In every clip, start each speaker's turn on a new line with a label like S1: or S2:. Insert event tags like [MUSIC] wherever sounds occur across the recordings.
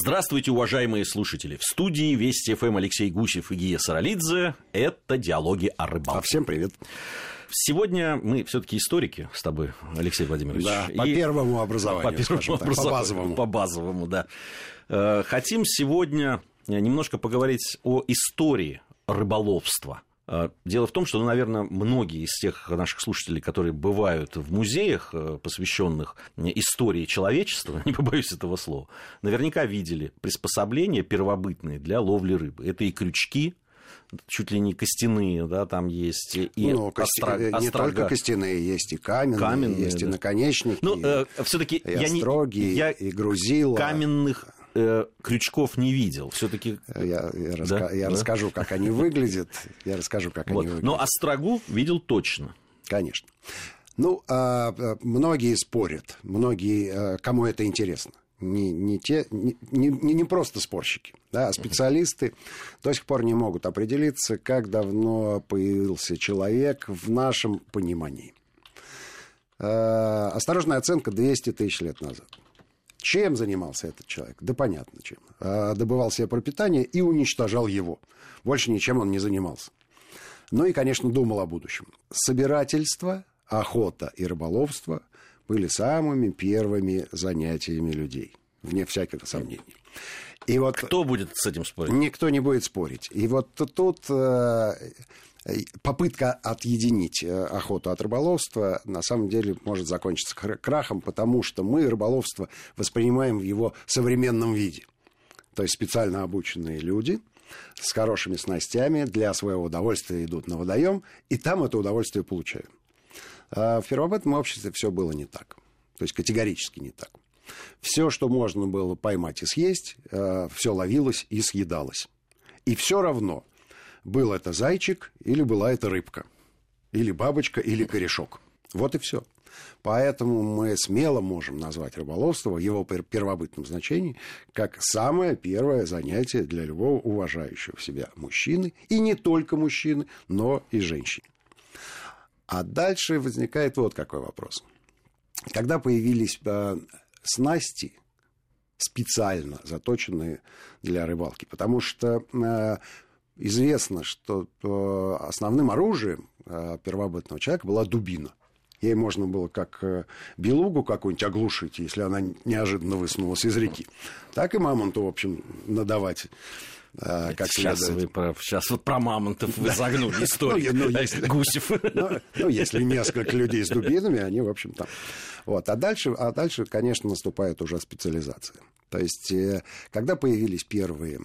S1: Здравствуйте, уважаемые слушатели. В студии Вести ФМ Алексей Гусев и Гия Саралидзе. Это «Диалоги о рыбалке».
S2: А всем привет.
S1: Сегодня мы все-таки историки с тобой, Алексей Владимирович.
S2: Да, по первому образованию,
S1: по, первому
S2: так, по базовому.
S1: По базовому, да. Э, хотим сегодня немножко поговорить о истории рыболовства – дело в том, что, ну, наверное, многие из тех наших слушателей, которые бывают в музеях, э, посвященных истории человечества, [LAUGHS] не побоюсь этого слова, наверняка видели приспособления первобытные для ловли рыбы. Это и крючки, чуть ли не костяные, да, там есть и
S2: ну, кости... Э, не только костяные, есть и каменные, каменные есть да. и наконечники, ну, э,
S1: все-таки
S2: и я остроги, не... я и грузила.
S1: Каменных э, крючков не видел. Все-таки.
S2: Я, я, да? раска... я да? расскажу, как они выглядят. Я расскажу, как вот. они выглядят.
S1: Но острогу видел точно.
S2: Конечно. Ну, а, а, многие спорят, многие, а, кому это интересно. Не, не, те, не, не, не просто спорщики, да, а специалисты до сих пор не могут определиться, как давно появился человек в нашем понимании. Осторожная оценка 200 тысяч лет назад. Чем занимался этот человек? Да понятно чем. А, добывал себе пропитание и уничтожал его. Больше ничем он не занимался. Ну и, конечно, думал о будущем. Собирательство, охота и рыболовство были самыми первыми занятиями людей, вне всякого сомнения.
S1: И вот Кто будет с этим спорить?
S2: Никто не будет спорить. И вот тут э, попытка отъединить э, охоту от рыболовства на самом деле может закончиться крахом, потому что мы рыболовство воспринимаем в его современном виде. То есть специально обученные люди с хорошими снастями для своего удовольствия идут на водоем, и там это удовольствие получают. А в первобытном обществе все было не так. То есть категорически не так. Все, что можно было поймать и съесть, э, все ловилось и съедалось. И все равно – был это зайчик или была это рыбка. Или бабочка, или корешок. Вот и все. Поэтому мы смело можем назвать рыболовство в его первобытном значении как самое первое занятие для любого уважающего себя мужчины, и не только мужчины, но и женщины. А дальше возникает вот какой вопрос. Когда появились э, снасти, специально заточенные для рыбалки, потому что э, известно, что э, основным оружием э, первобытного человека была дубина. Ей можно было как белугу какую-нибудь оглушить, если она неожиданно высунулась из реки, так и мамонту, в общем, надавать
S1: а, как сейчас, вы про, сейчас вот про мамонтов вы загнули [LAUGHS] историю. Ну, ну, если, Гусев. [LAUGHS]
S2: Ну, ну, если несколько людей с дубинами, они, в общем, там. Вот. А дальше, а дальше, конечно, наступает уже специализация. То есть, э, когда появились первые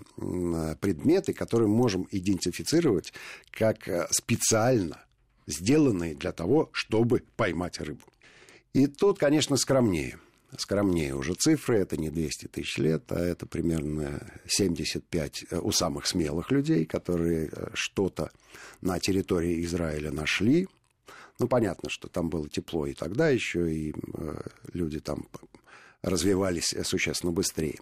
S2: предметы, которые мы можем идентифицировать как э, специально сделанные для того, чтобы поймать рыбу. И тут, конечно, скромнее – скромнее уже цифры, это не 200 тысяч лет, а это примерно 75 э, у самых смелых людей, которые э, что-то на территории Израиля нашли. Ну, понятно, что там было тепло и тогда еще, и э, люди там развивались существенно быстрее.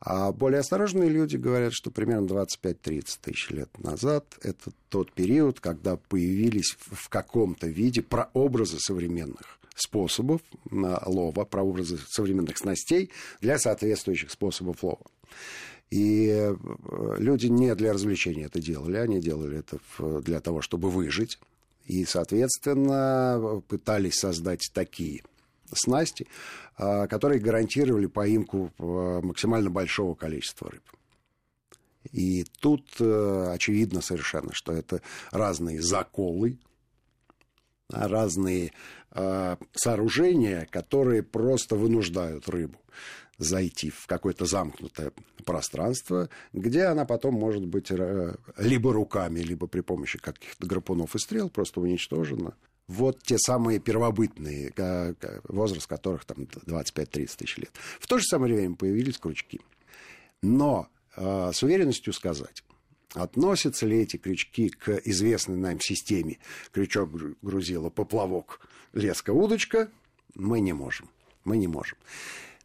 S2: А более осторожные люди говорят, что примерно 25-30 тысяч лет назад это тот период, когда появились в каком-то виде прообразы современных способов лова, прообразы современных снастей для соответствующих способов лова. И э, люди не для развлечения это делали, они делали это для того, чтобы выжить. И, соответственно, пытались создать такие снасти, а, которые гарантировали поимку э, максимально большого количества рыб. И тут э, очевидно совершенно, что это разные заколы, разные э, сооружения, которые просто вынуждают рыбу зайти в какое-то замкнутое пространство, где она потом может быть э, либо руками, либо при помощи каких-то гарпунов и стрел просто уничтожена. Вот те самые первобытные, возраст которых там 25-30 тысяч лет. В то же самое время появились крючки. Но э, с уверенностью сказать, Относятся ли эти крючки к известной нам системе крючок грузила, поплавок, леска, удочка? Мы не можем. Мы не можем.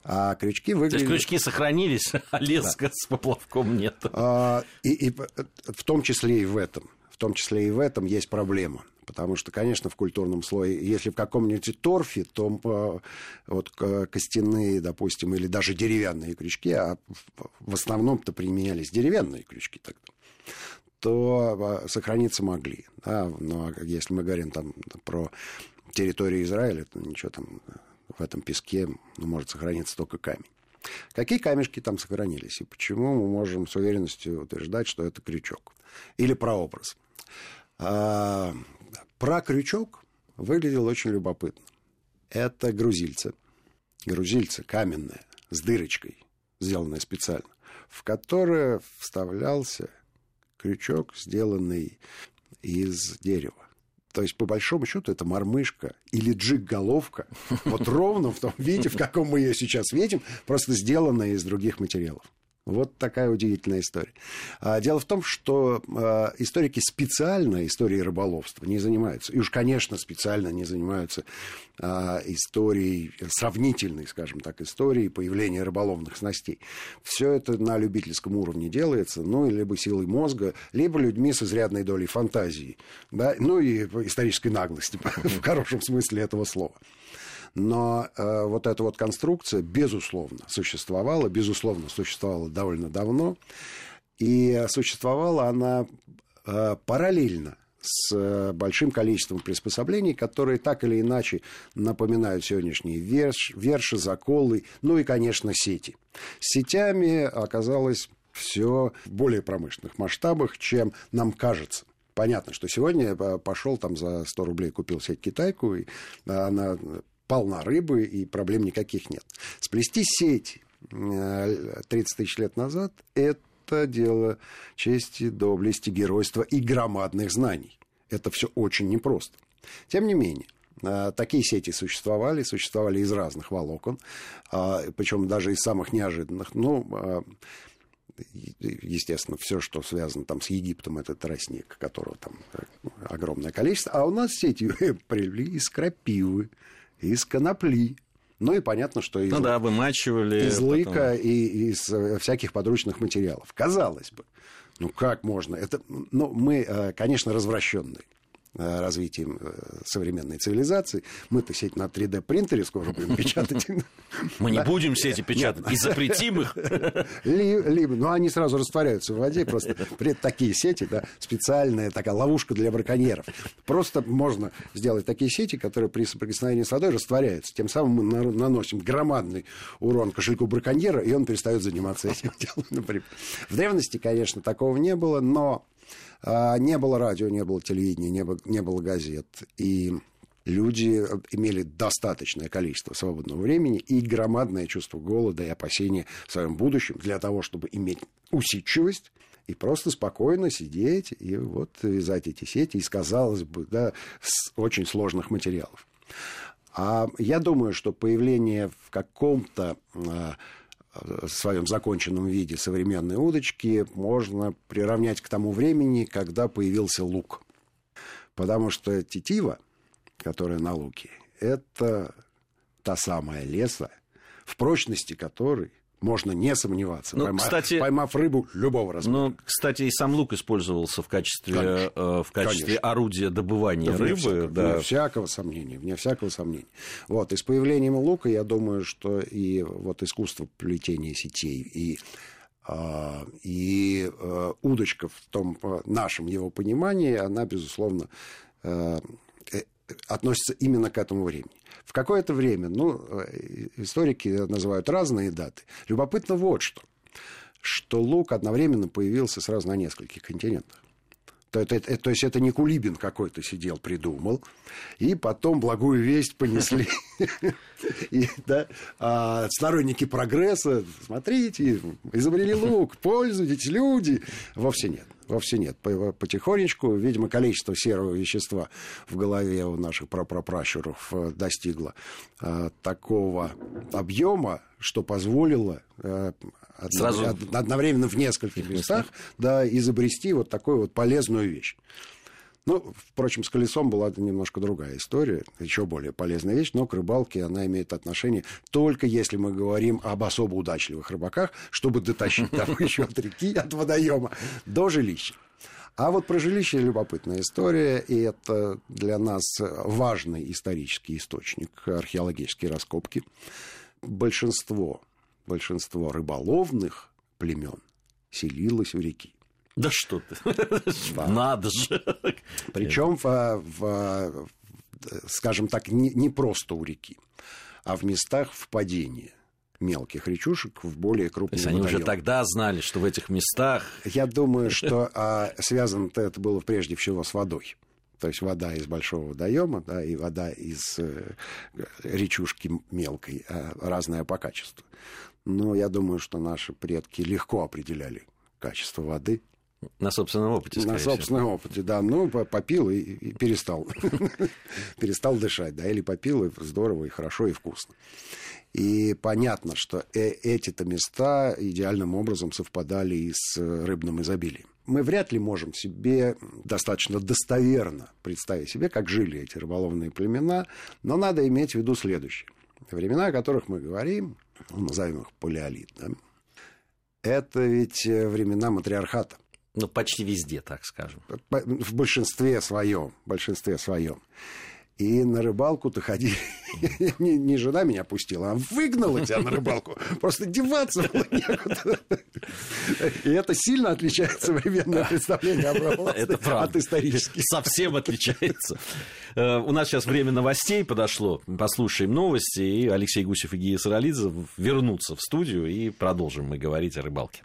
S1: А крючки выглядят... То есть крючки сохранились, [LAUGHS] а леска да. с поплавком нет.
S2: А, и, и в том числе и в этом. в том числе и в этом есть проблема. Потому что, конечно, в культурном слое, если в каком-нибудь торфе, то вот костяные, допустим, или даже деревянные крючки, а в основном-то применялись деревянные крючки тогда, то э, сохраниться могли. Да? Но если мы говорим там про территорию Израиля, то ничего там в этом песке ну, может сохраниться только камень. Какие камешки там сохранились и почему мы можем с уверенностью утверждать, что это крючок? Или прообраз? А, про крючок выглядел очень любопытно. Это грузильцы. Грузильцы каменная, с дырочкой, сделанная специально, в которое вставлялся крючок, сделанный из дерева. То есть, по большому счету, это мормышка или джиг-головка, вот ровно в том виде, в каком мы ее сейчас видим, просто сделанная из других материалов. Вот такая удивительная история. А, дело в том, что а, историки специально историей рыболовства не занимаются. И уж, конечно, специально не занимаются а, историей, сравнительной, скажем так, историей появления рыболовных снастей. Все это на любительском уровне делается, ну, либо силой мозга, либо людьми с изрядной долей фантазии, да, ну и исторической наглости, [LAUGHS] в хорошем смысле этого слова. Но э, вот эта вот конструкция, безусловно, существовала, безусловно, существовала довольно давно. И существовала она э, параллельно с э, большим количеством приспособлений, которые так или иначе напоминают сегодняшние верш, верши, заколы, ну и, конечно, сети. С сетями оказалось все в более промышленных масштабах, чем нам кажется. Понятно, что сегодня я пошел там за 100 рублей купил сеть китайку, и она полна рыбы, и проблем никаких нет. Сплести сеть 30 э, тысяч лет назад – это дело чести, доблести, геройства и громадных знаний. Это все очень непросто. Тем не менее, э, Такие сети существовали, существовали из разных волокон, а, причем даже из самых неожиданных. Ну, естественно, все, что связано там с Египтом, это тростник, которого там э, огромное количество. А у нас сети [LAUGHS] привели из крапивы, из конопли. Ну и понятно, что из,
S1: ну, да, вымачивали
S2: из лыка потом... и из э, всяких подручных материалов. Казалось бы, ну как можно? Это, ну, мы, э, конечно, развращенные. Э, развитием э, современной цивилизации. Мы-то сеть на 3D-принтере скоро будем [LAUGHS] печатать.
S1: Мы не будем сети печатать и запретим их. [LAUGHS]
S2: Либо, ну, они сразу растворяются в воде, просто такие сети, да, специальная такая ловушка для браконьеров. Просто можно сделать такие сети, которые при соприкосновении с водой растворяются. Тем самым мы наносим громадный урон кошельку браконьера, и он перестает заниматься этим [LAUGHS] делом. В древности, конечно, такого не было, но не было радио, не было телевидения, не было, не было газет. И люди имели достаточное количество свободного времени и громадное чувство голода и опасения в своем будущем для того, чтобы иметь усидчивость и просто спокойно сидеть и вот вязать эти сети из, казалось бы, да, с очень сложных материалов. А я думаю, что появление в каком-то а, в своем законченном виде современной удочки можно приравнять к тому времени, когда появился лук. Потому что тетива, которая на луке, это та самая леса, в прочности которой можно не сомневаться, ну, поймав, кстати, поймав рыбу любого размера. Ну,
S1: кстати, и сам лук использовался в качестве, э, в качестве орудия добывания да, рыбы.
S2: Вне, да. вне всякого сомнения, вне всякого сомнения. Вот, и с появлением лука, я думаю, что и вот искусство плетения сетей, и а, и э, удочка в том э, нашем его понимании, она, безусловно, относится именно к этому времени. В какое-то время, ну, э, историки называют разные даты. Любопытно вот что, что лук одновременно появился сразу на нескольких континентах. То, это, это, то есть это не Кулибин какой-то сидел, придумал, и потом благую весть понесли. И, да, а сторонники прогресса, смотрите, изобрели лук, пользуйтесь, люди. Вовсе нет. Вовсе нет. Потихонечку, видимо, количество серого вещества в голове у наших прапрапращуров э, достигло э, такого объема, что позволило э, Сразу... одновременно в нескольких местах да, изобрести вот такую вот полезную вещь. Ну, впрочем, с колесом была немножко другая история, еще более полезная вещь, но к рыбалке она имеет отношение только если мы говорим об особо удачливых рыбаках, чтобы дотащить добычу [LAUGHS] от реки, от водоема до жилища. А вот про жилище любопытная история, и это для нас важный исторический источник, археологические раскопки. Большинство, большинство рыболовных племен селилось в реки.
S1: Да что ты, да. надо же.
S2: Причем, в, в, скажем так, не, не просто у реки, а в местах впадения мелких речушек в более крупные
S1: То есть они водоемы. уже тогда знали, что в этих местах...
S2: Я думаю, что а, связано это было прежде всего с водой. То есть вода из большого водоема, да, и вода из э, речушки мелкой, э, разная по качеству. Но я думаю, что наши предки легко определяли качество воды.
S1: На собственном опыте,
S2: На собственном
S1: всего.
S2: опыте, да. Ну, попил и, и перестал. [LAUGHS] перестал дышать, да, или попил, и здорово, и хорошо, и вкусно. И понятно, что э эти-то места идеальным образом совпадали и с рыбным изобилием. Мы вряд ли можем себе достаточно достоверно представить себе, как жили эти рыболовные племена, но надо иметь в виду следующее. Времена, о которых мы говорим, ну, назовем их палеолит, да, это ведь времена матриархата.
S1: Ну, почти везде, так скажем.
S2: В большинстве своем, в большинстве своем. И на рыбалку-то ходи. [LAUGHS] не, не жена меня пустила, а выгнала тебя на рыбалку. Просто деваться было некуда. И это сильно отличается современное представление об рыбалке от исторических.
S1: Совсем отличается. Э, у нас сейчас время новостей подошло. Послушаем новости. И Алексей Гусев и Гия Саралидзе вернутся в студию и продолжим мы говорить о рыбалке.